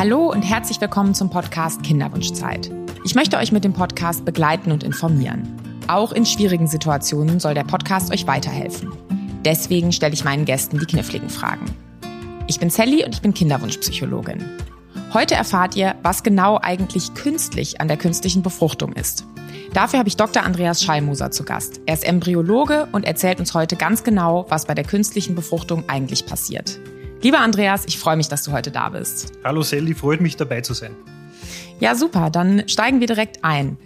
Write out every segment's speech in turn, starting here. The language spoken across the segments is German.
Hallo und herzlich willkommen zum Podcast Kinderwunschzeit. Ich möchte euch mit dem Podcast begleiten und informieren. Auch in schwierigen Situationen soll der Podcast euch weiterhelfen. Deswegen stelle ich meinen Gästen die kniffligen Fragen. Ich bin Sally und ich bin Kinderwunschpsychologin. Heute erfahrt ihr, was genau eigentlich künstlich an der künstlichen Befruchtung ist. Dafür habe ich Dr. Andreas Schallmoser zu Gast. Er ist Embryologe und erzählt uns heute ganz genau, was bei der künstlichen Befruchtung eigentlich passiert. Lieber Andreas, ich freue mich, dass du heute da bist. Hallo Sally, freut mich dabei zu sein. Ja, super, dann steigen wir direkt ein.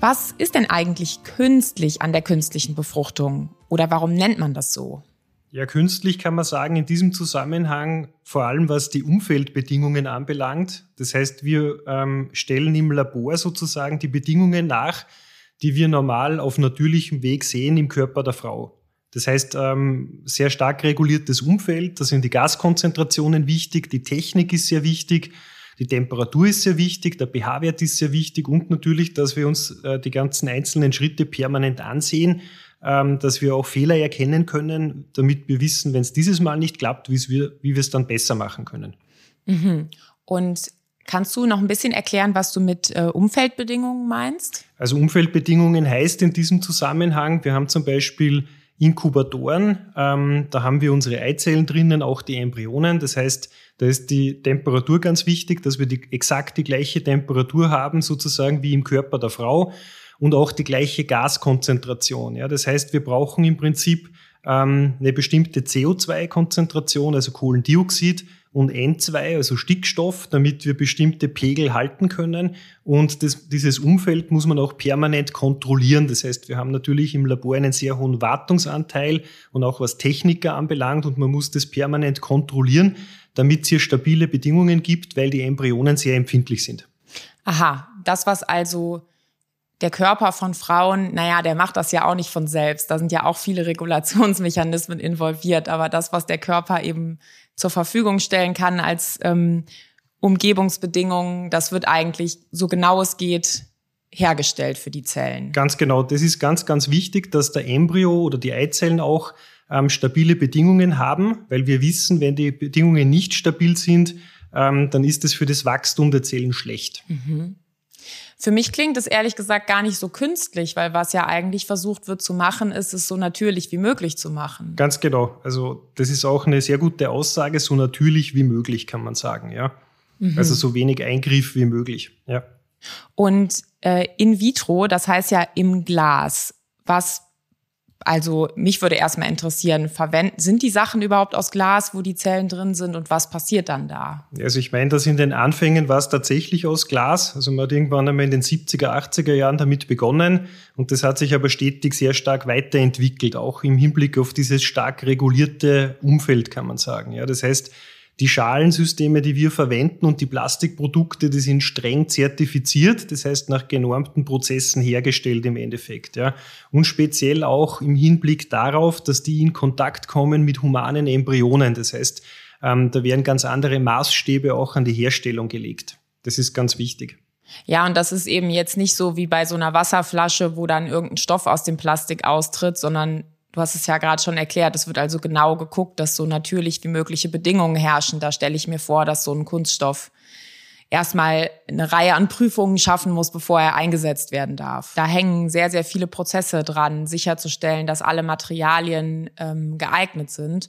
Was ist denn eigentlich künstlich an der künstlichen Befruchtung oder warum nennt man das so? Ja, künstlich kann man sagen, in diesem Zusammenhang vor allem was die Umfeldbedingungen anbelangt. Das heißt, wir ähm, stellen im Labor sozusagen die Bedingungen nach, die wir normal auf natürlichem Weg sehen im Körper der Frau. Das heißt, ähm, sehr stark reguliertes Umfeld, da sind die Gaskonzentrationen wichtig, die Technik ist sehr wichtig, die Temperatur ist sehr wichtig, der pH-Wert ist sehr wichtig und natürlich, dass wir uns äh, die ganzen einzelnen Schritte permanent ansehen, ähm, dass wir auch Fehler erkennen können, damit wir wissen, wenn es dieses Mal nicht klappt, wir, wie wir es dann besser machen können. Mhm. Und Kannst du noch ein bisschen erklären, was du mit äh, Umfeldbedingungen meinst? Also Umfeldbedingungen heißt in diesem Zusammenhang, wir haben zum Beispiel Inkubatoren. Ähm, da haben wir unsere Eizellen drinnen, auch die Embryonen. Das heißt, da ist die Temperatur ganz wichtig, dass wir die, exakt die gleiche Temperatur haben, sozusagen wie im Körper der Frau und auch die gleiche Gaskonzentration. Ja, das heißt, wir brauchen im Prinzip ähm, eine bestimmte CO2-Konzentration, also Kohlendioxid, und N2, also Stickstoff, damit wir bestimmte Pegel halten können. Und das, dieses Umfeld muss man auch permanent kontrollieren. Das heißt, wir haben natürlich im Labor einen sehr hohen Wartungsanteil und auch was Techniker anbelangt und man muss das permanent kontrollieren, damit es hier stabile Bedingungen gibt, weil die Embryonen sehr empfindlich sind. Aha, das was also der Körper von Frauen, naja, der macht das ja auch nicht von selbst. Da sind ja auch viele Regulationsmechanismen involviert. Aber das, was der Körper eben zur Verfügung stellen kann als ähm, Umgebungsbedingungen, das wird eigentlich so genau es geht hergestellt für die Zellen. Ganz genau. Das ist ganz, ganz wichtig, dass der Embryo oder die Eizellen auch ähm, stabile Bedingungen haben, weil wir wissen, wenn die Bedingungen nicht stabil sind, ähm, dann ist es für das Wachstum der Zellen schlecht. Mhm. Für mich klingt es ehrlich gesagt gar nicht so künstlich, weil was ja eigentlich versucht wird zu machen, ist es so natürlich wie möglich zu machen. Ganz genau. Also das ist auch eine sehr gute Aussage, so natürlich wie möglich kann man sagen, ja. Mhm. Also so wenig Eingriff wie möglich, ja. Und äh, in vitro, das heißt ja im Glas, was also mich würde erstmal interessieren, verwenden, sind die Sachen überhaupt aus Glas, wo die Zellen drin sind und was passiert dann da? Also ich meine, dass in den Anfängen war es tatsächlich aus Glas. Also man hat irgendwann einmal in den 70er, 80er Jahren damit begonnen und das hat sich aber stetig sehr stark weiterentwickelt, auch im Hinblick auf dieses stark regulierte Umfeld, kann man sagen. Ja, das heißt, die Schalensysteme, die wir verwenden und die Plastikprodukte, die sind streng zertifiziert, das heißt nach genormten Prozessen hergestellt im Endeffekt. Ja. Und speziell auch im Hinblick darauf, dass die in Kontakt kommen mit humanen Embryonen. Das heißt, ähm, da werden ganz andere Maßstäbe auch an die Herstellung gelegt. Das ist ganz wichtig. Ja, und das ist eben jetzt nicht so wie bei so einer Wasserflasche, wo dann irgendein Stoff aus dem Plastik austritt, sondern Du hast es ja gerade schon erklärt, es wird also genau geguckt, dass so natürlich wie mögliche Bedingungen herrschen. Da stelle ich mir vor, dass so ein Kunststoff erstmal eine Reihe an Prüfungen schaffen muss, bevor er eingesetzt werden darf. Da hängen sehr, sehr viele Prozesse dran, sicherzustellen, dass alle Materialien ähm, geeignet sind.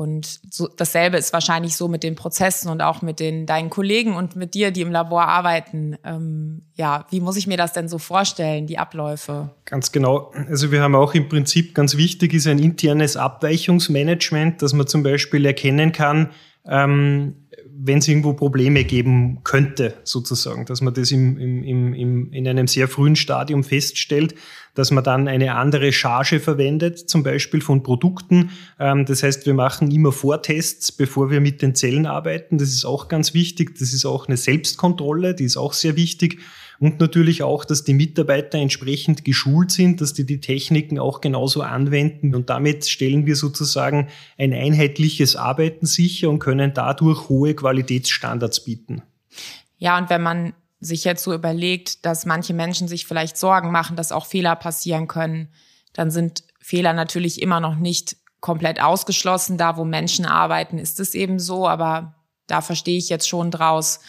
Und so, dasselbe ist wahrscheinlich so mit den Prozessen und auch mit den deinen Kollegen und mit dir, die im Labor arbeiten. Ähm, ja, wie muss ich mir das denn so vorstellen, die Abläufe? Ganz genau. Also wir haben auch im Prinzip ganz wichtig ist ein internes Abweichungsmanagement, dass man zum Beispiel erkennen kann, ähm, wenn es irgendwo Probleme geben könnte, sozusagen, dass man das im, im, im, in einem sehr frühen Stadium feststellt, dass man dann eine andere Charge verwendet, zum Beispiel von Produkten. Ähm, das heißt, wir machen immer Vortests, bevor wir mit den Zellen arbeiten. Das ist auch ganz wichtig. Das ist auch eine Selbstkontrolle, die ist auch sehr wichtig. Und natürlich auch, dass die Mitarbeiter entsprechend geschult sind, dass die die Techniken auch genauso anwenden. Und damit stellen wir sozusagen ein einheitliches Arbeiten sicher und können dadurch hohe Qualitätsstandards bieten. Ja, und wenn man sich jetzt so überlegt, dass manche Menschen sich vielleicht Sorgen machen, dass auch Fehler passieren können, dann sind Fehler natürlich immer noch nicht komplett ausgeschlossen. Da, wo Menschen arbeiten, ist es eben so, aber da verstehe ich jetzt schon draus,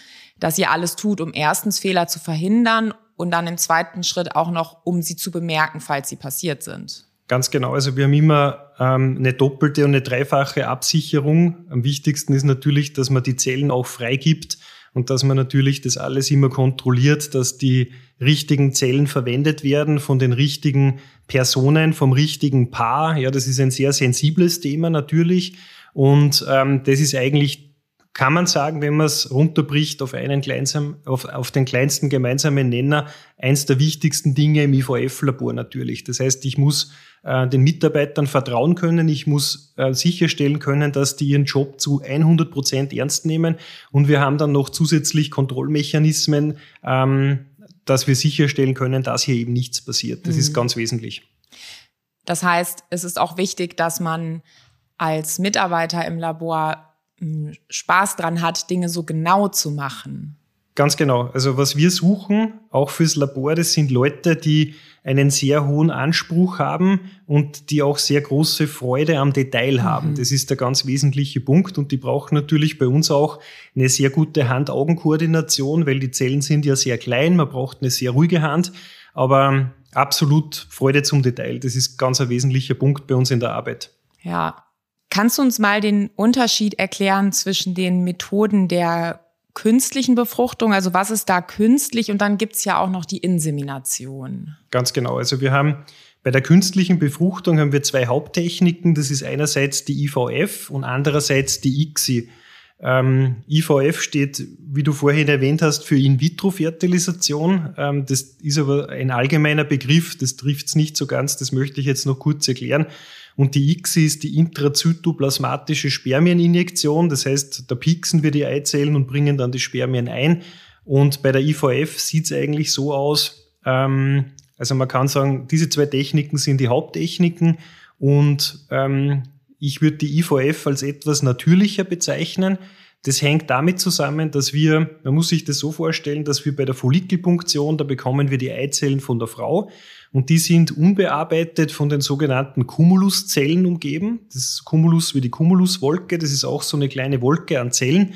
dass ihr alles tut, um erstens Fehler zu verhindern und dann im zweiten Schritt auch noch, um sie zu bemerken, falls sie passiert sind. Ganz genau. Also wir haben immer ähm, eine doppelte und eine dreifache Absicherung. Am wichtigsten ist natürlich, dass man die Zellen auch freigibt und dass man natürlich das alles immer kontrolliert, dass die richtigen Zellen verwendet werden von den richtigen Personen, vom richtigen Paar. Ja, das ist ein sehr sensibles Thema natürlich. Und ähm, das ist eigentlich kann man sagen, wenn man es runterbricht auf einen kleinsam, auf, auf den kleinsten gemeinsamen Nenner, eins der wichtigsten Dinge im IVF-Labor natürlich. Das heißt, ich muss äh, den Mitarbeitern vertrauen können, ich muss äh, sicherstellen können, dass die ihren Job zu 100 Prozent ernst nehmen und wir haben dann noch zusätzlich Kontrollmechanismen, ähm, dass wir sicherstellen können, dass hier eben nichts passiert. Das mhm. ist ganz wesentlich. Das heißt, es ist auch wichtig, dass man als Mitarbeiter im Labor Spaß dran hat, Dinge so genau zu machen. Ganz genau. Also was wir suchen, auch fürs Labor, das sind Leute, die einen sehr hohen Anspruch haben und die auch sehr große Freude am Detail mhm. haben. Das ist der ganz wesentliche Punkt und die brauchen natürlich bei uns auch eine sehr gute Hand-Augen-Koordination, weil die Zellen sind ja sehr klein, man braucht eine sehr ruhige Hand, aber absolut Freude zum Detail. Das ist ganz ein wesentlicher Punkt bei uns in der Arbeit. Ja, Kannst du uns mal den Unterschied erklären zwischen den Methoden der künstlichen Befruchtung? Also was ist da künstlich? Und dann gibt's ja auch noch die Insemination. Ganz genau. Also wir haben bei der künstlichen Befruchtung haben wir zwei Haupttechniken. Das ist einerseits die IVF und andererseits die ICSI. Ähm, IVF steht, wie du vorhin erwähnt hast, für In-vitro-Fertilisation. Ähm, das ist aber ein allgemeiner Begriff, das trifft es nicht so ganz, das möchte ich jetzt noch kurz erklären. Und die ICSI ist die intrazytoplasmatische Spermieninjektion. Das heißt, da pieksen wir die Eizellen und bringen dann die Spermien ein. Und bei der IVF sieht es eigentlich so aus, ähm, also man kann sagen, diese zwei Techniken sind die Haupttechniken und ähm, ich würde die IVF als etwas natürlicher bezeichnen. Das hängt damit zusammen, dass wir, man muss sich das so vorstellen, dass wir bei der Follikelpunktion, da bekommen wir die Eizellen von der Frau und die sind unbearbeitet von den sogenannten Cumuluszellen umgeben. Das ist Cumulus wie die Cumuluswolke, das ist auch so eine kleine Wolke an Zellen.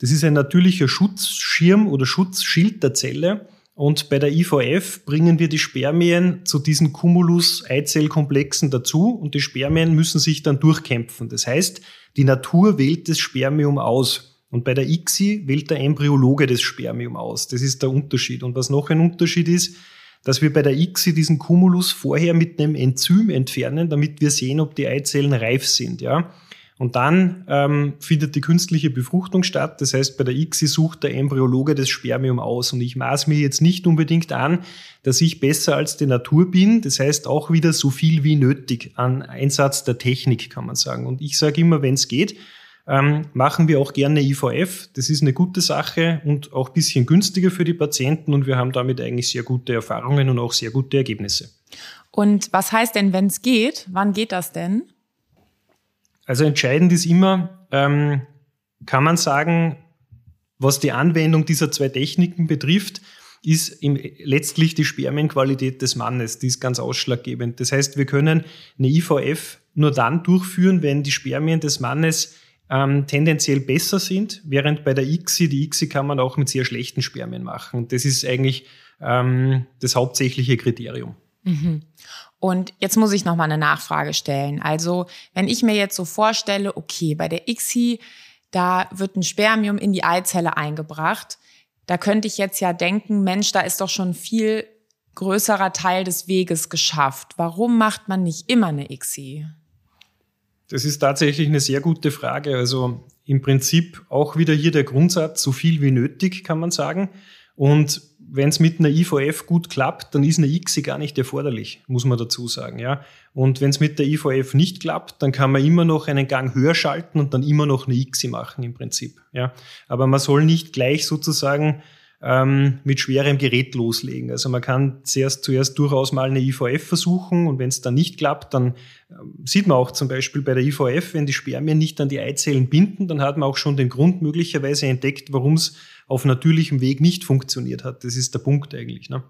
Das ist ein natürlicher Schutzschirm oder Schutzschild der Zelle. Und bei der IVF bringen wir die Spermien zu diesen Cumulus-Eizellkomplexen dazu und die Spermien müssen sich dann durchkämpfen. Das heißt, die Natur wählt das Spermium aus. Und bei der ICSI wählt der Embryologe das Spermium aus. Das ist der Unterschied. Und was noch ein Unterschied ist, dass wir bei der ICSI diesen Cumulus vorher mit einem Enzym entfernen, damit wir sehen, ob die Eizellen reif sind. Ja? Und dann ähm, findet die künstliche Befruchtung statt. Das heißt, bei der ICSI sucht der Embryologe das Spermium aus. Und ich maß mir jetzt nicht unbedingt an, dass ich besser als die Natur bin. Das heißt auch wieder so viel wie nötig an Einsatz der Technik, kann man sagen. Und ich sage immer, wenn es geht, ähm, machen wir auch gerne IVF. Das ist eine gute Sache und auch bisschen günstiger für die Patienten. Und wir haben damit eigentlich sehr gute Erfahrungen und auch sehr gute Ergebnisse. Und was heißt denn, wenn es geht? Wann geht das denn? Also entscheidend ist immer, ähm, kann man sagen, was die Anwendung dieser zwei Techniken betrifft, ist letztlich die Spermienqualität des Mannes. Die ist ganz ausschlaggebend. Das heißt, wir können eine IVF nur dann durchführen, wenn die Spermien des Mannes ähm, tendenziell besser sind, während bei der ICSI, die ICSI kann man auch mit sehr schlechten Spermien machen. Das ist eigentlich ähm, das hauptsächliche Kriterium. Mhm. Und jetzt muss ich noch mal eine Nachfrage stellen. Also, wenn ich mir jetzt so vorstelle, okay, bei der ICSI, da wird ein Spermium in die Eizelle eingebracht, da könnte ich jetzt ja denken, Mensch, da ist doch schon viel größerer Teil des Weges geschafft. Warum macht man nicht immer eine ICSI? Das ist tatsächlich eine sehr gute Frage. Also im Prinzip auch wieder hier der Grundsatz, so viel wie nötig, kann man sagen. Und wenn es mit einer IVF gut klappt, dann ist eine ICSI gar nicht erforderlich, muss man dazu sagen. Ja? Und wenn es mit der IVF nicht klappt, dann kann man immer noch einen Gang höher schalten und dann immer noch eine ICSI machen im Prinzip. Ja? Aber man soll nicht gleich sozusagen ähm, mit schwerem Gerät loslegen. Also man kann zuerst, zuerst durchaus mal eine IVF versuchen und wenn es dann nicht klappt, dann ähm, sieht man auch zum Beispiel bei der IVF, wenn die Spermien nicht an die Eizellen binden, dann hat man auch schon den Grund möglicherweise entdeckt, warum es auf natürlichem Weg nicht funktioniert hat. Das ist der Punkt eigentlich. Ne?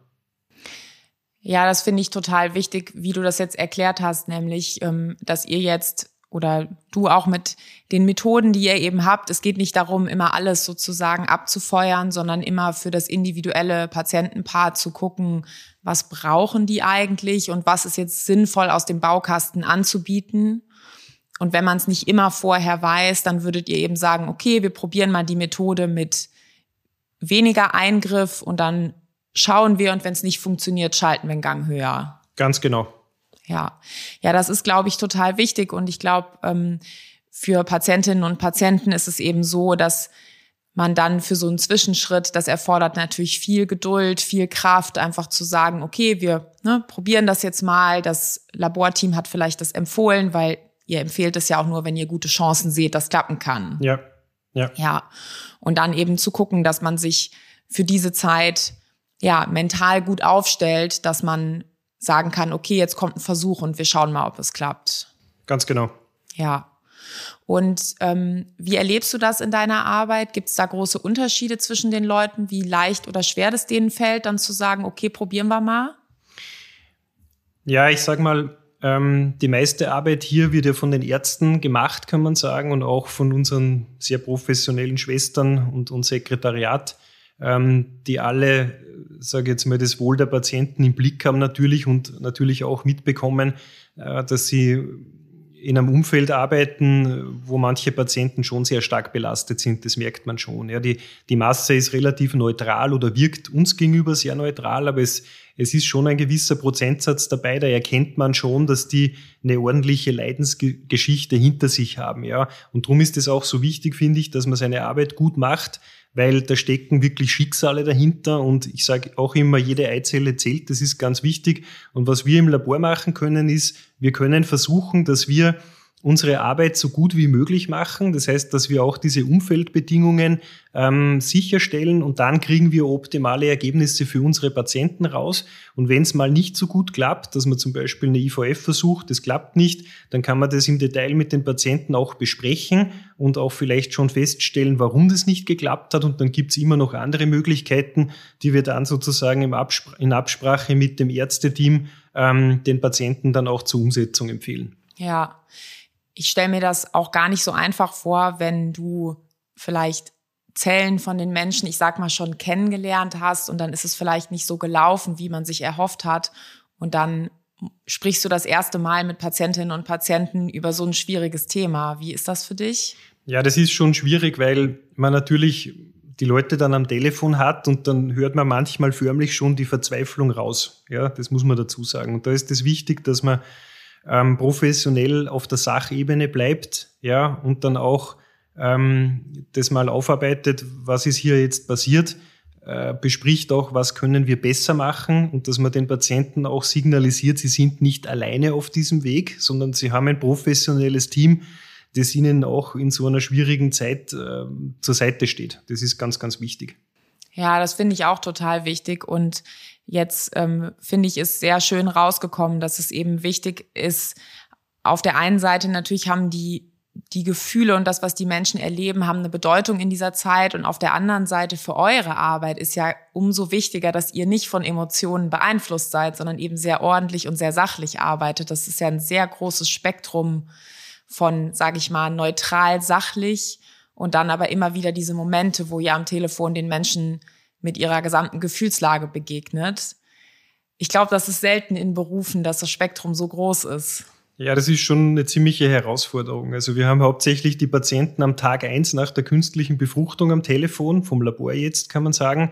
Ja, das finde ich total wichtig, wie du das jetzt erklärt hast, nämlich, ähm, dass ihr jetzt oder du auch mit den Methoden, die ihr eben habt. Es geht nicht darum, immer alles sozusagen abzufeuern, sondern immer für das individuelle Patientenpaar zu gucken, was brauchen die eigentlich und was ist jetzt sinnvoll aus dem Baukasten anzubieten. Und wenn man es nicht immer vorher weiß, dann würdet ihr eben sagen, okay, wir probieren mal die Methode mit weniger Eingriff und dann schauen wir und wenn es nicht funktioniert, schalten wir einen Gang höher. Ganz genau. Ja, ja, das ist, glaube ich, total wichtig. Und ich glaube, ähm, für Patientinnen und Patienten ist es eben so, dass man dann für so einen Zwischenschritt, das erfordert natürlich viel Geduld, viel Kraft, einfach zu sagen, okay, wir ne, probieren das jetzt mal. Das Laborteam hat vielleicht das empfohlen, weil ihr empfehlt es ja auch nur, wenn ihr gute Chancen seht, dass klappen kann. Ja, ja. Ja. Und dann eben zu gucken, dass man sich für diese Zeit ja mental gut aufstellt, dass man sagen kann, okay, jetzt kommt ein Versuch und wir schauen mal, ob es klappt. Ganz genau. Ja. Und ähm, wie erlebst du das in deiner Arbeit? Gibt es da große Unterschiede zwischen den Leuten, wie leicht oder schwer das denen fällt, dann zu sagen, okay, probieren wir mal? Ja, ich sag mal, ähm, die meiste Arbeit hier wird ja von den Ärzten gemacht, kann man sagen, und auch von unseren sehr professionellen Schwestern und, und Sekretariat, die alle sage jetzt mal, das Wohl der Patienten im Blick haben natürlich und natürlich auch mitbekommen, äh, dass sie in einem Umfeld arbeiten, wo manche Patienten schon sehr stark belastet sind. Das merkt man schon. Ja, die, die Masse ist relativ neutral oder wirkt uns gegenüber sehr neutral, aber es, es ist schon ein gewisser Prozentsatz dabei, da erkennt man schon, dass die eine ordentliche Leidensgeschichte hinter sich haben. Ja, und darum ist es auch so wichtig, finde ich, dass man seine Arbeit gut macht, weil da stecken wirklich Schicksale dahinter und ich sage auch immer, jede Eizelle zählt, das ist ganz wichtig. Und was wir im Labor machen können, ist, wir können versuchen, dass wir unsere Arbeit so gut wie möglich machen. Das heißt, dass wir auch diese Umfeldbedingungen ähm, sicherstellen und dann kriegen wir optimale Ergebnisse für unsere Patienten raus. Und wenn es mal nicht so gut klappt, dass man zum Beispiel eine IVF versucht, das klappt nicht, dann kann man das im Detail mit den Patienten auch besprechen und auch vielleicht schon feststellen, warum das nicht geklappt hat. Und dann gibt es immer noch andere Möglichkeiten, die wir dann sozusagen im Abspr in Absprache mit dem Ärzteteam ähm, den Patienten dann auch zur Umsetzung empfehlen. Ja, ich stelle mir das auch gar nicht so einfach vor, wenn du vielleicht Zellen von den Menschen, ich sag mal, schon kennengelernt hast und dann ist es vielleicht nicht so gelaufen, wie man sich erhofft hat. Und dann sprichst du das erste Mal mit Patientinnen und Patienten über so ein schwieriges Thema. Wie ist das für dich? Ja, das ist schon schwierig, weil man natürlich die Leute dann am Telefon hat und dann hört man manchmal förmlich schon die Verzweiflung raus. Ja, das muss man dazu sagen. Und da ist es wichtig, dass man ähm, professionell auf der Sachebene bleibt, ja, und dann auch ähm, das mal aufarbeitet, was ist hier jetzt passiert, äh, bespricht auch, was können wir besser machen und dass man den Patienten auch signalisiert, sie sind nicht alleine auf diesem Weg, sondern sie haben ein professionelles Team, das ihnen auch in so einer schwierigen Zeit äh, zur Seite steht. Das ist ganz, ganz wichtig. Ja, das finde ich auch total wichtig und Jetzt ähm, finde ich es sehr schön rausgekommen, dass es eben wichtig ist, auf der einen Seite natürlich haben die die Gefühle und das, was die Menschen erleben, haben eine Bedeutung in dieser Zeit. Und auf der anderen Seite für eure Arbeit ist ja umso wichtiger, dass ihr nicht von Emotionen beeinflusst seid, sondern eben sehr ordentlich und sehr sachlich arbeitet. Das ist ja ein sehr großes Spektrum von, sage ich mal, neutral, sachlich und dann aber immer wieder diese Momente, wo ihr am Telefon den Menschen mit ihrer gesamten Gefühlslage begegnet. Ich glaube, das ist selten in Berufen, dass das Spektrum so groß ist. Ja, das ist schon eine ziemliche Herausforderung. Also wir haben hauptsächlich die Patienten am Tag eins nach der künstlichen Befruchtung am Telefon, vom Labor jetzt kann man sagen,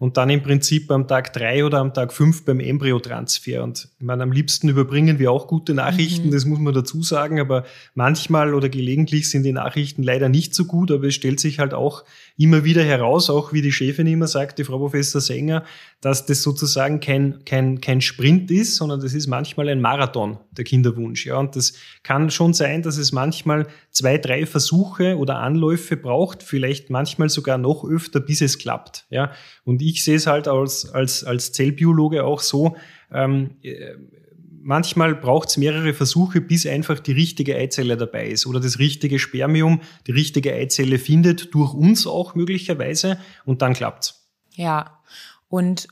und dann im Prinzip am Tag drei oder am Tag fünf beim Embryotransfer. Und ich meine, am liebsten überbringen wir auch gute Nachrichten, mhm. das muss man dazu sagen, aber manchmal oder gelegentlich sind die Nachrichten leider nicht so gut, aber es stellt sich halt auch immer wieder heraus, auch wie die Chefin immer sagt, die Frau Professor Sänger, dass das sozusagen kein, kein, kein Sprint ist, sondern das ist manchmal ein Marathon, der Kinderwunsch. Ja, und das kann schon sein, dass es manchmal zwei, drei Versuche oder Anläufe braucht, vielleicht manchmal sogar noch öfter, bis es klappt. Ja, und ich sehe es halt als, als, als Zellbiologe auch so, ähm, äh, manchmal braucht es mehrere Versuche, bis einfach die richtige Eizelle dabei ist oder das richtige Spermium die richtige Eizelle findet, durch uns auch möglicherweise, und dann klappt's. Ja, und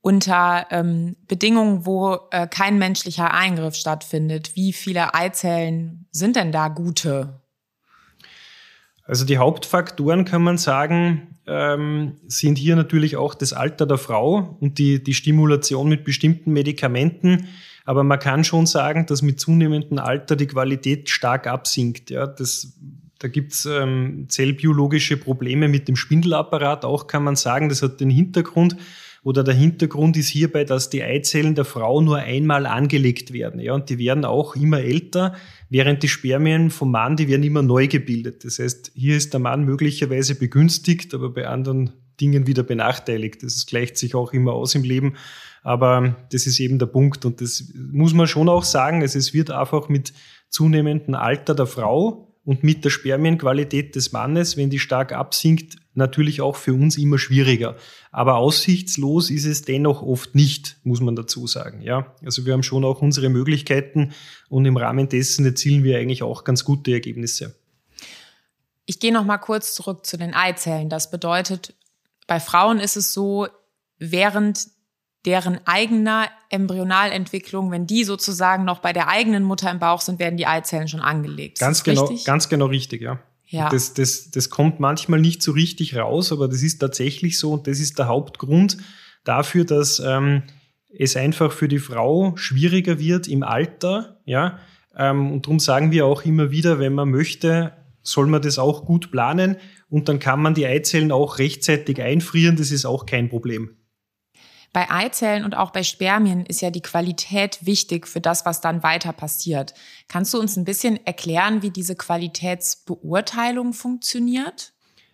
unter ähm, Bedingungen, wo äh, kein menschlicher Eingriff stattfindet. Wie viele Eizellen sind denn da gute? Also die Hauptfaktoren kann man sagen, ähm, sind hier natürlich auch das Alter der Frau und die, die Stimulation mit bestimmten Medikamenten. Aber man kann schon sagen, dass mit zunehmendem Alter die Qualität stark absinkt. Ja, das, da gibt's ähm, zellbiologische Probleme mit dem Spindelapparat. Auch kann man sagen, das hat den Hintergrund, oder der Hintergrund ist hierbei, dass die Eizellen der Frau nur einmal angelegt werden. Ja, und die werden auch immer älter, während die Spermien vom Mann, die werden immer neu gebildet. Das heißt, hier ist der Mann möglicherweise begünstigt, aber bei anderen Dingen wieder benachteiligt. Das gleicht sich auch immer aus im Leben. Aber das ist eben der Punkt. Und das muss man schon auch sagen. Also es wird einfach mit zunehmendem Alter der Frau und mit der Spermienqualität des Mannes, wenn die stark absinkt, natürlich auch für uns immer schwieriger. Aber aussichtslos ist es dennoch oft nicht, muss man dazu sagen. Ja, also wir haben schon auch unsere Möglichkeiten und im Rahmen dessen erzielen wir eigentlich auch ganz gute Ergebnisse. Ich gehe noch mal kurz zurück zu den Eizellen. Das bedeutet, bei Frauen ist es so, während deren eigener Embryonalentwicklung, wenn die sozusagen noch bei der eigenen Mutter im Bauch sind, werden die Eizellen schon angelegt. Ganz genau, richtig? ganz genau richtig, ja. Ja. Das, das, das kommt manchmal nicht so richtig raus, aber das ist tatsächlich so und das ist der Hauptgrund dafür, dass ähm, es einfach für die Frau schwieriger wird im Alter, ja. Ähm, und darum sagen wir auch immer wieder, wenn man möchte, soll man das auch gut planen und dann kann man die Eizellen auch rechtzeitig einfrieren, das ist auch kein Problem. Bei Eizellen und auch bei Spermien ist ja die Qualität wichtig für das, was dann weiter passiert. Kannst du uns ein bisschen erklären, wie diese Qualitätsbeurteilung funktioniert?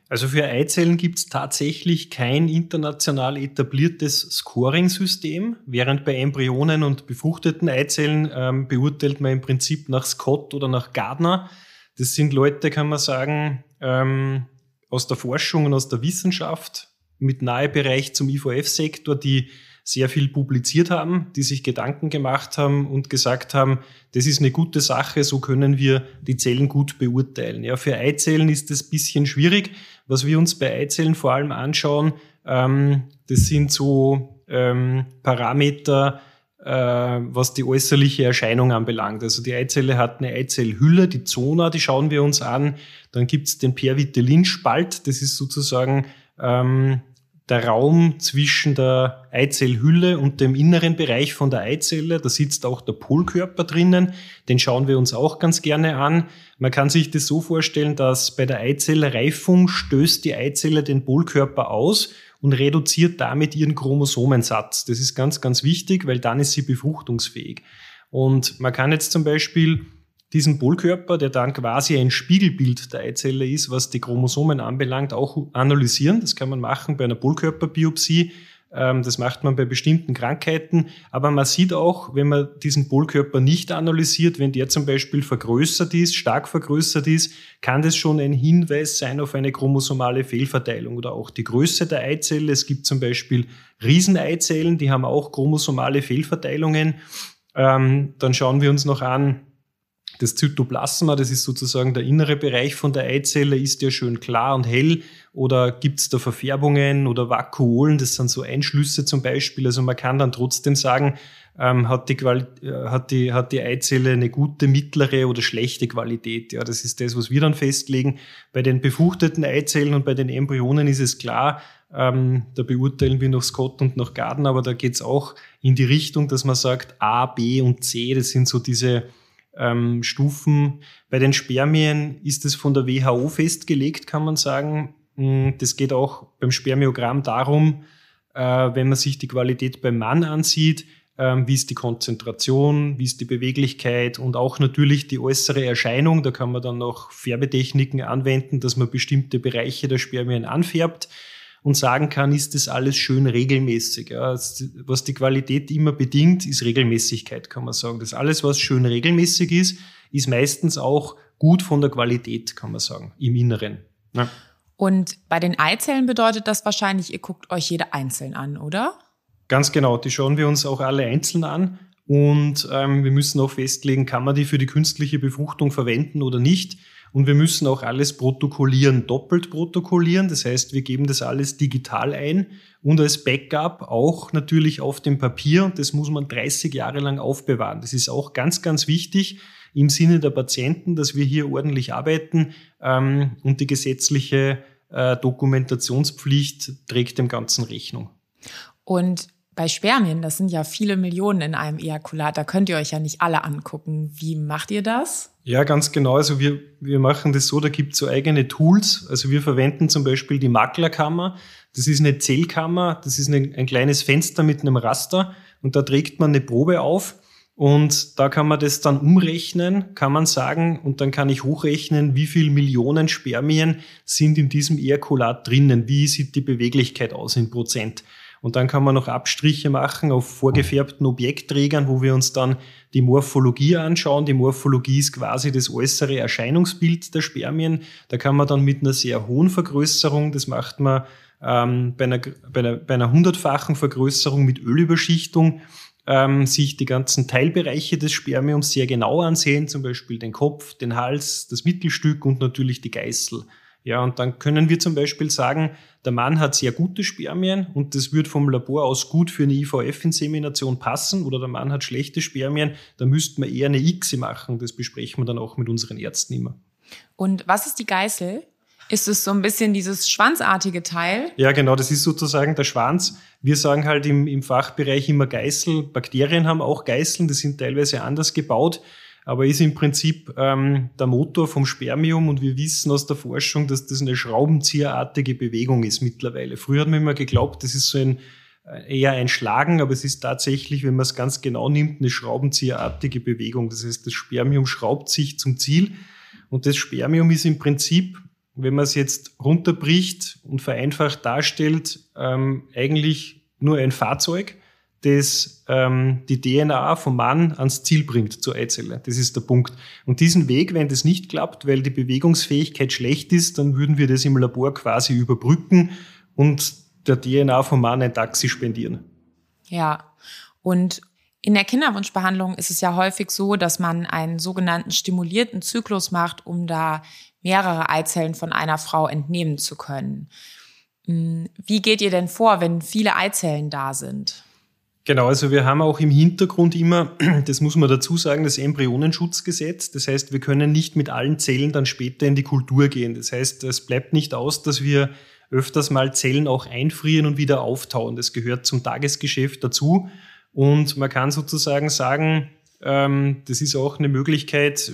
Also für Eizellen gibt es tatsächlich kein international etabliertes Scoring-System, während bei Embryonen und befruchteten Eizellen ähm, beurteilt man im Prinzip nach Scott oder nach Gardner. Das sind Leute, kann man sagen, ähm, aus der Forschung und aus der Wissenschaft, mit Nahebereich zum IVF-Sektor, die sehr viel publiziert haben, die sich Gedanken gemacht haben und gesagt haben, das ist eine gute Sache, so können wir die Zellen gut beurteilen. Ja, für Eizellen ist das bisschen schwierig. Was wir uns bei Eizellen vor allem anschauen, ähm, das sind so ähm, Parameter, äh, was die äußerliche Erscheinung anbelangt. Also die Eizelle hat eine Eizellhülle, die Zona, die schauen wir uns an. Dann gibt's den Pervitellin-Spalt, das ist sozusagen ähm, der Raum zwischen der Eizellhülle und dem inneren Bereich von der Eizelle. Da sitzt auch der Polkörper drinnen. Den schauen wir uns auch ganz gerne an. Man kann sich das so vorstellen, dass bei der Eizellereifung stößt die Eizelle den Polkörper aus und reduziert damit ihren Chromosomensatz. Das ist ganz, ganz wichtig, weil dann ist sie befruchtungsfähig. Und man kann jetzt zum Beispiel diesen Polkörper, der dann quasi ein Spiegelbild der Eizelle ist, was die Chromosomen anbelangt, auch analysieren. Das kann man machen bei einer Polkörperbiopsie. Ähm, das macht man bei bestimmten Krankheiten. Aber man sieht auch, wenn man diesen Polkörper nicht analysiert, wenn der zum Beispiel vergrößert ist, stark vergrößert ist, kann das schon ein Hinweis sein auf eine chromosomale Fehlverteilung oder auch die Größe der Eizelle. Es gibt zum Beispiel Rieseneizellen, die haben auch chromosomale Fehlverteilungen. Ähm, dann schauen wir uns noch an, das Zytoplasma, das ist sozusagen der innere Bereich von der Eizelle, ist ja schön klar und hell oder gibt es da Verfärbungen oder Vakuolen, das sind so Einschlüsse zum Beispiel. Also man kann dann trotzdem sagen, ähm, hat, die Quali äh, hat, die, hat die Eizelle eine gute, mittlere oder schlechte Qualität. Ja, das ist das, was wir dann festlegen. Bei den befruchteten Eizellen und bei den Embryonen ist es klar, ähm, da beurteilen wir nach Scott und nach Garden, aber da geht es auch in die Richtung, dass man sagt, A, B und C, das sind so diese ähm, Stufen. Bei den Spermien ist es von der WHO festgelegt, kann man sagen. Mm, das geht auch beim Spermiogramm darum, äh, wenn man sich die Qualität beim Mann ansieht, äh, wie ist die Konzentration, wie ist die Beweglichkeit und auch natürlich die äußere Erscheinung. Da kann man dann noch Färbetechniken anwenden, dass man bestimmte Bereiche der Spermien anfärbt und sagen kann, ist das alles schön regelmäßig. Ja. Was die Qualität immer bedingt, ist Regelmäßigkeit, kann man sagen. Das alles, was schön regelmäßig ist, ist meistens auch gut von der Qualität, kann man sagen, im Inneren. Ja. Und bei den Eizellen bedeutet das wahrscheinlich, ihr guckt euch jede einzeln an, oder? Ganz genau, die schauen wir uns auch alle einzeln an. Und ähm, wir müssen auch festlegen, kann man die für die künstliche Befruchtung verwenden oder nicht. Und wir müssen auch alles protokollieren, doppelt protokollieren. Das heißt, wir geben das alles digital ein und als Backup auch natürlich auf dem Papier. Und das muss man 30 Jahre lang aufbewahren. Das ist auch ganz, ganz wichtig im Sinne der Patienten, dass wir hier ordentlich arbeiten ähm, und die gesetzliche äh, Dokumentationspflicht trägt dem Ganzen Rechnung. Und bei Spermien, das sind ja viele Millionen in einem Ejakulat, da könnt ihr euch ja nicht alle angucken. Wie macht ihr das? Ja, ganz genau. Also wir, wir machen das so, da gibt es so eigene Tools. Also wir verwenden zum Beispiel die Maklerkammer. Das ist eine Zellkammer, das ist ein, ein kleines Fenster mit einem Raster und da trägt man eine Probe auf und da kann man das dann umrechnen, kann man sagen, und dann kann ich hochrechnen, wie viel Millionen Spermien sind in diesem Ejakulat drinnen, wie sieht die Beweglichkeit aus in Prozent. Und dann kann man noch Abstriche machen auf vorgefärbten Objektträgern, wo wir uns dann die Morphologie anschauen. Die Morphologie ist quasi das äußere Erscheinungsbild der Spermien. Da kann man dann mit einer sehr hohen Vergrößerung, das macht man ähm, bei, einer, bei, einer, bei einer hundertfachen Vergrößerung mit Ölüberschichtung, ähm, sich die ganzen Teilbereiche des Spermiums sehr genau ansehen, zum Beispiel den Kopf, den Hals, das Mittelstück und natürlich die Geißel. Ja, und dann können wir zum Beispiel sagen, der Mann hat sehr gute Spermien und das wird vom Labor aus gut für eine IVF-Insemination passen oder der Mann hat schlechte Spermien, da müsste man eher eine ICSI machen. Das besprechen wir dann auch mit unseren Ärzten immer. Und was ist die Geißel? Ist es so ein bisschen dieses schwanzartige Teil? Ja, genau, das ist sozusagen der Schwanz. Wir sagen halt im, im Fachbereich immer Geißel. Bakterien haben auch Geißeln, die sind teilweise anders gebaut aber ist im Prinzip ähm, der Motor vom Spermium und wir wissen aus der Forschung, dass das eine schraubenzieherartige Bewegung ist mittlerweile. Früher hat man immer geglaubt, das ist so ein äh, eher ein Schlagen, aber es ist tatsächlich, wenn man es ganz genau nimmt, eine schraubenzieherartige Bewegung. Das heißt, das Spermium schraubt sich zum Ziel und das Spermium ist im Prinzip, wenn man es jetzt runterbricht und vereinfacht darstellt, ähm, eigentlich nur ein Fahrzeug das ähm, die DNA vom Mann ans Ziel bringt zur Eizelle. Das ist der Punkt. Und diesen Weg, wenn das nicht klappt, weil die Bewegungsfähigkeit schlecht ist, dann würden wir das im Labor quasi überbrücken und der DNA vom Mann ein Taxi spendieren. Ja, und in der Kinderwunschbehandlung ist es ja häufig so, dass man einen sogenannten stimulierten Zyklus macht, um da mehrere Eizellen von einer Frau entnehmen zu können. Hm, wie geht ihr denn vor, wenn viele Eizellen da sind? Genau, also wir haben auch im Hintergrund immer, das muss man dazu sagen, das Embryonenschutzgesetz. Das heißt, wir können nicht mit allen Zellen dann später in die Kultur gehen. Das heißt, es bleibt nicht aus, dass wir öfters mal Zellen auch einfrieren und wieder auftauen. Das gehört zum Tagesgeschäft dazu. Und man kann sozusagen sagen, ähm, das ist auch eine Möglichkeit,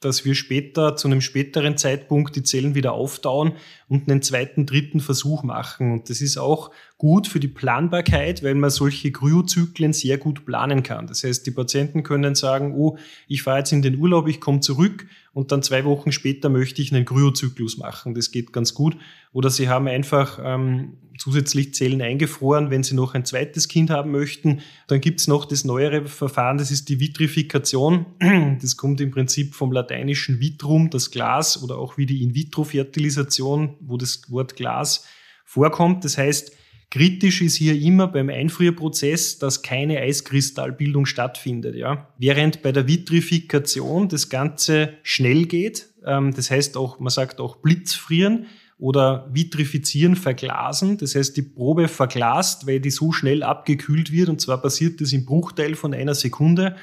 dass wir später, zu einem späteren Zeitpunkt, die Zellen wieder auftauen und einen zweiten, dritten Versuch machen. Und das ist auch gut für die Planbarkeit, weil man solche Kryozyklen sehr gut planen kann. Das heißt, die Patienten können sagen, oh, ich fahre jetzt in den Urlaub, ich komme zurück und dann zwei Wochen später möchte ich einen Kryozyklus machen. Das geht ganz gut. Oder sie haben einfach ähm, zusätzlich Zellen eingefroren, wenn sie noch ein zweites Kind haben möchten. Dann gibt's noch das neuere Verfahren, das ist die Vitrifikation. Das kommt im Prinzip vom lateinischen Vitrum, das Glas, oder auch wie die In-vitro-Fertilisation, wo das Wort Glas vorkommt. Das heißt, Kritisch ist hier immer beim Einfrierprozess, dass keine Eiskristallbildung stattfindet. Ja? Während bei der Vitrifikation das Ganze schnell geht, ähm, das heißt auch, man sagt auch Blitzfrieren oder vitrifizieren, verglasen. Das heißt, die Probe verglast, weil die so schnell abgekühlt wird und zwar passiert das im Bruchteil von einer Sekunde.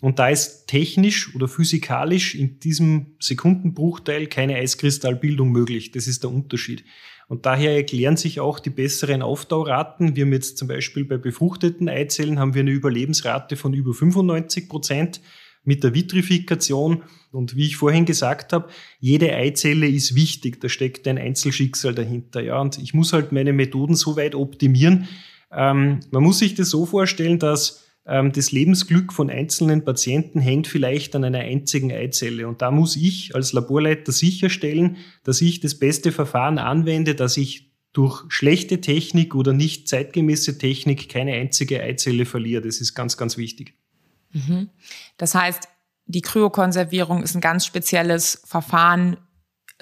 Und da ist technisch oder physikalisch in diesem Sekundenbruchteil keine Eiskristallbildung möglich. Das ist der Unterschied. Und daher erklären sich auch die besseren Auftauraten. Wir haben jetzt zum Beispiel bei befruchteten Eizellen haben wir eine Überlebensrate von über 95 Prozent mit der Vitrifikation. Und wie ich vorhin gesagt habe, jede Eizelle ist wichtig. Da steckt ein Einzelschicksal dahinter. Ja, und ich muss halt meine Methoden so weit optimieren. Ähm, man muss sich das so vorstellen, dass ähm, das Lebensglück von einzelnen Patienten hängt vielleicht an einer einzigen Eizelle. Und da muss ich als Laborleiter sicherstellen, dass ich das beste Verfahren anwende, dass ich durch schlechte Technik oder nicht zeitgemäße Technik keine einzige Eizelle verliere. Das ist ganz, ganz wichtig. Mhm. Das heißt, die Kryokonservierung ist ein ganz spezielles Verfahren.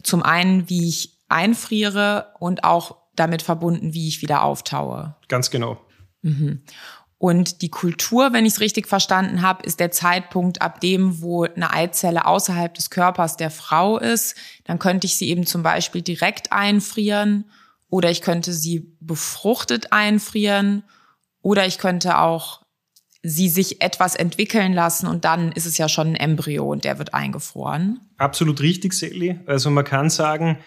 Zum einen, wie ich einfriere und auch damit verbunden, wie ich wieder auftaue. Ganz genau. Mhm. Und die Kultur, wenn ich es richtig verstanden habe, ist der Zeitpunkt, ab dem, wo eine Eizelle außerhalb des Körpers der Frau ist. Dann könnte ich sie eben zum Beispiel direkt einfrieren oder ich könnte sie befruchtet einfrieren oder ich könnte auch sie sich etwas entwickeln lassen und dann ist es ja schon ein Embryo und der wird eingefroren. Absolut richtig, Sally. Also man kann sagen,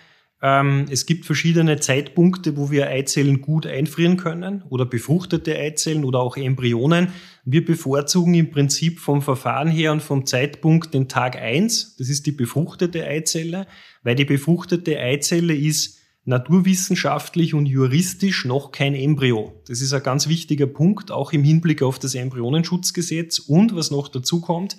ähm, es gibt verschiedene Zeitpunkte, wo wir Eizellen gut einfrieren können oder befruchtete Eizellen oder auch Embryonen. Wir bevorzugen im Prinzip vom Verfahren her und vom Zeitpunkt den Tag eins. Das ist die befruchtete Eizelle, weil die befruchtete Eizelle ist naturwissenschaftlich und juristisch noch kein Embryo. Das ist ein ganz wichtiger Punkt, auch im Hinblick auf das Embryonenschutzgesetz. Und was noch dazu kommt,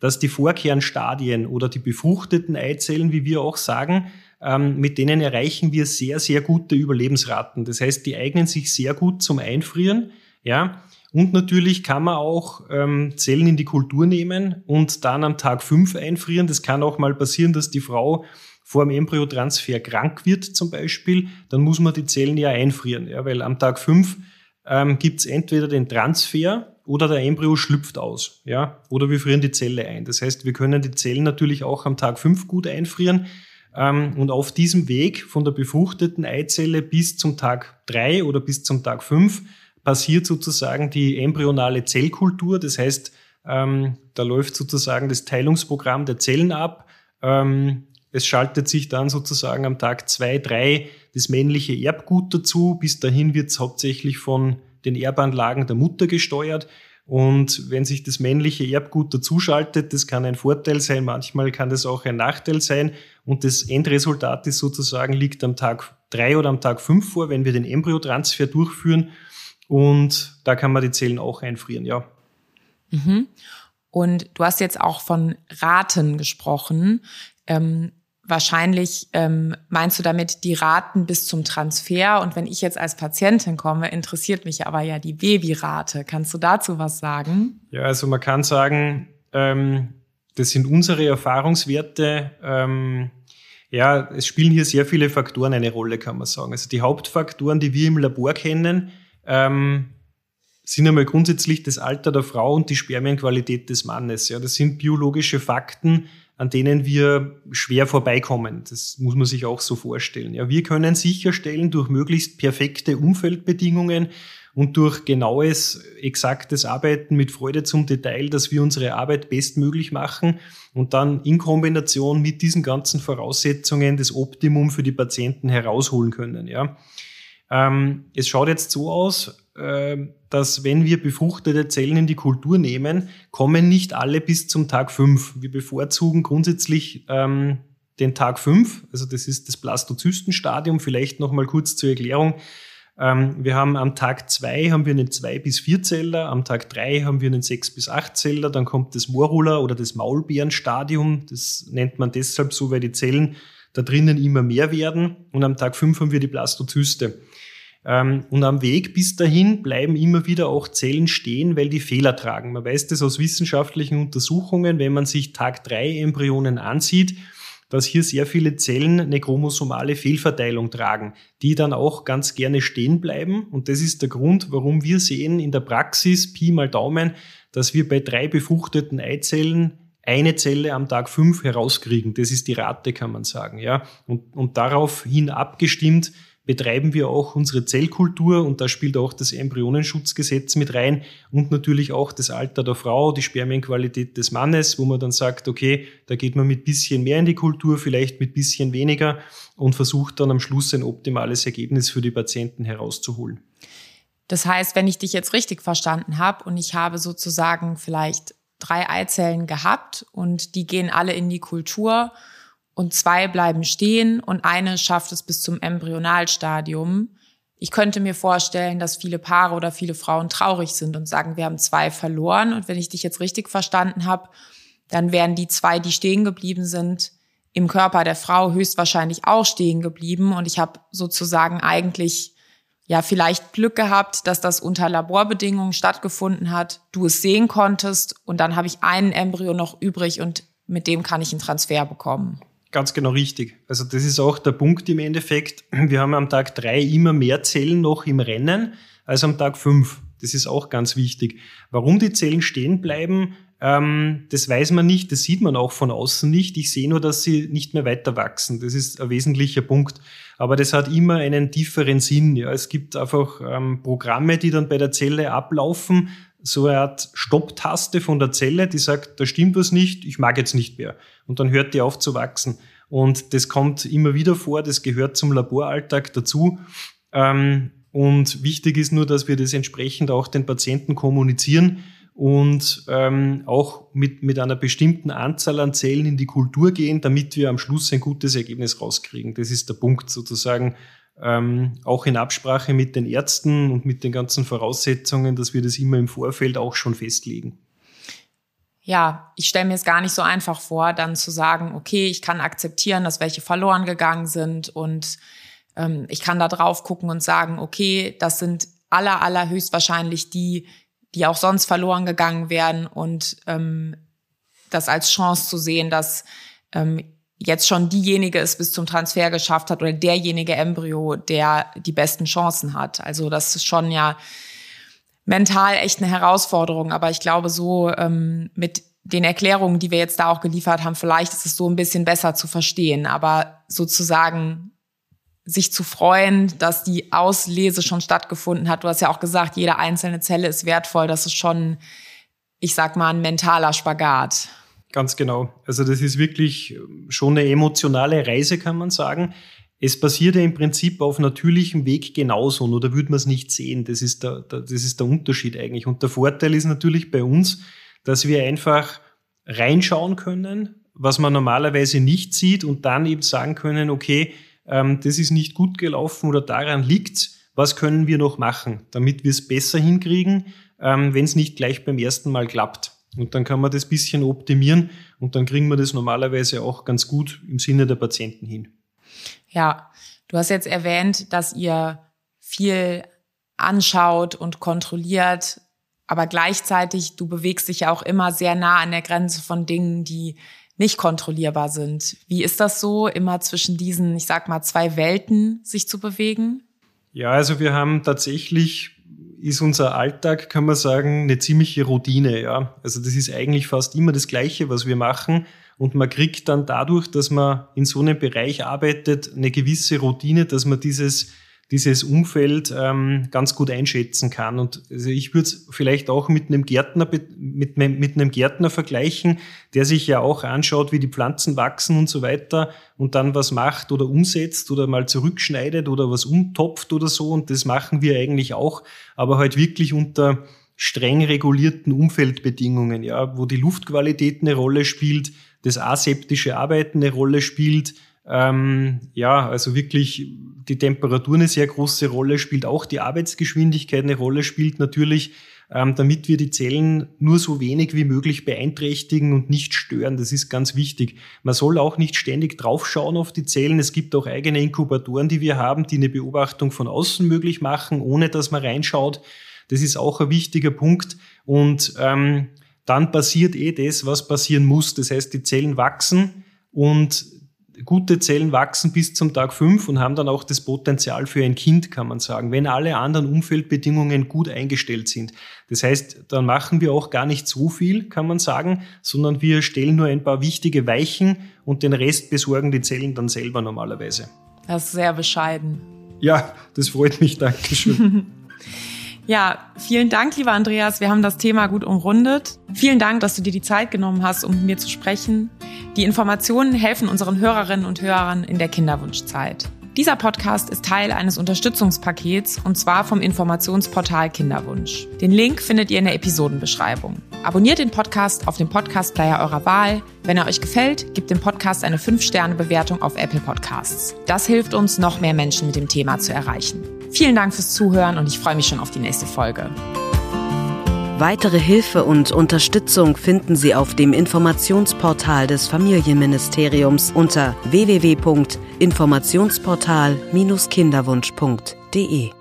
dass die Vorkernstadien oder die befruchteten Eizellen, wie wir auch sagen, ähm, mit denen erreichen wir sehr, sehr gute Überlebensraten. Das heißt, die eignen sich sehr gut zum Einfrieren. Ja, und natürlich kann man auch ähm, Zellen in die Kultur nehmen und dann am Tag fünf einfrieren. Das kann auch mal passieren, dass die Frau vor dem Embryotransfer krank wird zum Beispiel. Dann muss man die Zellen ja einfrieren, ja, weil am Tag fünf ähm, gibt es entweder den Transfer oder der Embryo schlüpft aus, ja, oder wir frieren die Zelle ein. Das heißt, wir können die Zellen natürlich auch am Tag fünf gut einfrieren. Ähm, und auf diesem Weg von der befruchteten Eizelle bis zum Tag drei oder bis zum Tag fünf passiert sozusagen die embryonale Zellkultur. Das heißt, ähm, da läuft sozusagen das Teilungsprogramm der Zellen ab. Es schaltet sich dann sozusagen am Tag zwei, drei das männliche Erbgut dazu. Bis dahin wird es hauptsächlich von den Erbanlagen der Mutter gesteuert. Und wenn sich das männliche Erbgut dazuschaltet, das kann ein Vorteil sein, manchmal kann das auch ein Nachteil sein. Und das Endresultat ist sozusagen, liegt am Tag drei oder am Tag fünf vor, wenn wir den Embryotransfer durchführen. Und da kann man die Zellen auch einfrieren, ja. Mhm. Und du hast jetzt auch von Raten gesprochen. Ähm, Wahrscheinlich ähm, meinst du damit die Raten bis zum Transfer. Und wenn ich jetzt als Patientin komme, interessiert mich aber ja die Babyrate. Kannst du dazu was sagen? Ja, also man kann sagen, ähm, das sind unsere Erfahrungswerte. Ähm, ja, es spielen hier sehr viele Faktoren eine Rolle, kann man sagen. Also die Hauptfaktoren, die wir im Labor kennen, ähm, sind einmal grundsätzlich das Alter der Frau und die Spermienqualität des Mannes. Ja, das sind biologische Fakten, an denen wir schwer vorbeikommen. Das muss man sich auch so vorstellen. Ja, wir können sicherstellen durch möglichst perfekte Umfeldbedingungen und durch genaues, exaktes Arbeiten mit Freude zum Detail, dass wir unsere Arbeit bestmöglich machen und dann in Kombination mit diesen ganzen Voraussetzungen das Optimum für die Patienten herausholen können. Ja. Ähm, es schaut jetzt so aus, äh, dass wenn wir befruchtete Zellen in die Kultur nehmen, kommen nicht alle bis zum Tag 5. Wir bevorzugen grundsätzlich ähm, den Tag 5, also das ist das Blastozystenstadium. Vielleicht nochmal kurz zur Erklärung. Ähm, wir haben am Tag 2 haben wir einen 2 bis 4 Zeller, am Tag 3 haben wir einen 6 bis 8 Zeller, dann kommt das Morula oder das Maulbeerenstadium. Das nennt man deshalb so, weil die Zellen da drinnen immer mehr werden. Und am Tag 5 haben wir die Blastozyste. Ähm, und am Weg bis dahin bleiben immer wieder auch Zellen stehen, weil die Fehler tragen. Man weiß das aus wissenschaftlichen Untersuchungen, wenn man sich Tag 3 Embryonen ansieht, dass hier sehr viele Zellen eine chromosomale Fehlverteilung tragen, die dann auch ganz gerne stehen bleiben. Und das ist der Grund, warum wir sehen in der Praxis, Pi mal Daumen, dass wir bei drei befruchteten Eizellen eine Zelle am Tag fünf herauskriegen. Das ist die Rate, kann man sagen, ja. Und, und daraufhin abgestimmt betreiben wir auch unsere Zellkultur und da spielt auch das Embryonenschutzgesetz mit rein und natürlich auch das Alter der Frau, die Spermienqualität des Mannes, wo man dann sagt, okay, da geht man mit bisschen mehr in die Kultur, vielleicht mit bisschen weniger und versucht dann am Schluss ein optimales Ergebnis für die Patienten herauszuholen. Das heißt, wenn ich dich jetzt richtig verstanden habe und ich habe sozusagen vielleicht drei Eizellen gehabt und die gehen alle in die Kultur und zwei bleiben stehen und eine schafft es bis zum Embryonalstadium. Ich könnte mir vorstellen, dass viele Paare oder viele Frauen traurig sind und sagen, wir haben zwei verloren. Und wenn ich dich jetzt richtig verstanden habe, dann wären die zwei, die stehen geblieben sind, im Körper der Frau höchstwahrscheinlich auch stehen geblieben. Und ich habe sozusagen eigentlich ja vielleicht Glück gehabt, dass das unter Laborbedingungen stattgefunden hat, du es sehen konntest und dann habe ich einen Embryo noch übrig und mit dem kann ich einen Transfer bekommen. Ganz genau richtig. Also das ist auch der Punkt im Endeffekt. Wir haben am Tag drei immer mehr Zellen noch im Rennen als am Tag fünf. Das ist auch ganz wichtig. Warum die Zellen stehen bleiben, ähm, das weiß man nicht, das sieht man auch von außen nicht. Ich sehe nur, dass sie nicht mehr weiter wachsen. Das ist ein wesentlicher Punkt. Aber das hat immer einen tieferen Sinn. Ja, es gibt einfach ähm, Programme, die dann bei der Zelle ablaufen, so eine Art Stopptaste von der Zelle, die sagt, da stimmt was nicht, ich mag jetzt nicht mehr. Und dann hört die auf zu wachsen. Und das kommt immer wieder vor, das gehört zum Laboralltag dazu. Ähm, und wichtig ist nur, dass wir das entsprechend auch den Patienten kommunizieren und ähm, auch mit, mit einer bestimmten Anzahl an Zellen in die Kultur gehen, damit wir am Schluss ein gutes Ergebnis rauskriegen. Das ist der Punkt sozusagen, ähm, auch in Absprache mit den Ärzten und mit den ganzen Voraussetzungen, dass wir das immer im Vorfeld auch schon festlegen. Ja, ich stelle mir es gar nicht so einfach vor, dann zu sagen, okay, ich kann akzeptieren, dass welche verloren gegangen sind und ähm, ich kann da drauf gucken und sagen, okay, das sind aller, aller höchstwahrscheinlich die, die auch sonst verloren gegangen wären und ähm, das als Chance zu sehen, dass ähm, jetzt schon diejenige es bis zum Transfer geschafft hat oder derjenige Embryo, der die besten Chancen hat. Also das ist schon ja mental echt eine Herausforderung. Aber ich glaube, so ähm, mit den Erklärungen, die wir jetzt da auch geliefert haben, vielleicht ist es so ein bisschen besser zu verstehen. Aber sozusagen sich zu freuen, dass die Auslese schon stattgefunden hat. Du hast ja auch gesagt, jede einzelne Zelle ist wertvoll. Das ist schon, ich sag mal, ein mentaler Spagat. Ganz genau. Also das ist wirklich schon eine emotionale Reise, kann man sagen. Es passiert ja im Prinzip auf natürlichem Weg genauso, nur da würde man es nicht sehen. Das ist, der, der, das ist der Unterschied eigentlich. Und der Vorteil ist natürlich bei uns, dass wir einfach reinschauen können, was man normalerweise nicht sieht und dann eben sagen können, okay, ähm, das ist nicht gut gelaufen oder daran liegt was können wir noch machen, damit wir es besser hinkriegen, ähm, wenn es nicht gleich beim ersten Mal klappt. Und dann kann man das bisschen optimieren und dann kriegen wir das normalerweise auch ganz gut im Sinne der Patienten hin. Ja, du hast jetzt erwähnt, dass ihr viel anschaut und kontrolliert, aber gleichzeitig, du bewegst dich ja auch immer sehr nah an der Grenze von Dingen, die nicht kontrollierbar sind. Wie ist das so, immer zwischen diesen, ich sag mal, zwei Welten sich zu bewegen? Ja, also wir haben tatsächlich, ist unser Alltag, kann man sagen, eine ziemliche Routine, ja. Also das ist eigentlich fast immer das Gleiche, was wir machen. Und man kriegt dann dadurch, dass man in so einem Bereich arbeitet, eine gewisse Routine, dass man dieses dieses Umfeld ähm, ganz gut einschätzen kann. Und also ich würde es vielleicht auch mit einem Gärtner mit, mit einem Gärtner vergleichen, der sich ja auch anschaut, wie die Pflanzen wachsen und so weiter und dann was macht oder umsetzt oder mal zurückschneidet oder was umtopft oder so. Und das machen wir eigentlich auch, aber halt wirklich unter streng regulierten Umfeldbedingungen, ja, wo die Luftqualität eine Rolle spielt, das aseptische Arbeiten eine Rolle spielt, ähm, ja, also wirklich die Temperatur eine sehr große Rolle spielt, auch die Arbeitsgeschwindigkeit eine Rolle spielt natürlich, ähm, damit wir die Zellen nur so wenig wie möglich beeinträchtigen und nicht stören. Das ist ganz wichtig. Man soll auch nicht ständig draufschauen auf die Zellen. Es gibt auch eigene Inkubatoren, die wir haben, die eine Beobachtung von außen möglich machen, ohne dass man reinschaut. Das ist auch ein wichtiger Punkt. Und ähm, dann passiert eh das, was passieren muss. Das heißt, die Zellen wachsen und gute Zellen wachsen bis zum Tag fünf und haben dann auch das Potenzial für ein Kind, kann man sagen, wenn alle anderen Umfeldbedingungen gut eingestellt sind. Das heißt, dann machen wir auch gar nicht so viel, kann man sagen, sondern wir stellen nur ein paar wichtige Weichen und den Rest besorgen die Zellen dann selber normalerweise. Das ist sehr bescheiden. Ja, das freut mich, Dankeschön. Ja, vielen Dank, lieber Andreas. Wir haben das Thema gut umrundet. Vielen Dank, dass du dir die Zeit genommen hast, um mit mir zu sprechen. Die Informationen helfen unseren Hörerinnen und Hörern in der Kinderwunschzeit. Dieser Podcast ist Teil eines Unterstützungspakets und zwar vom Informationsportal Kinderwunsch. Den Link findet ihr in der Episodenbeschreibung. Abonniert den Podcast auf dem Podcast-Player eurer Wahl. Wenn er euch gefällt, gebt dem Podcast eine 5-Sterne-Bewertung auf Apple Podcasts. Das hilft uns, noch mehr Menschen mit dem Thema zu erreichen. Vielen Dank fürs Zuhören und ich freue mich schon auf die nächste Folge. Weitere Hilfe und Unterstützung finden Sie auf dem Informationsportal des Familienministeriums unter www.informationsportal-kinderwunsch.de.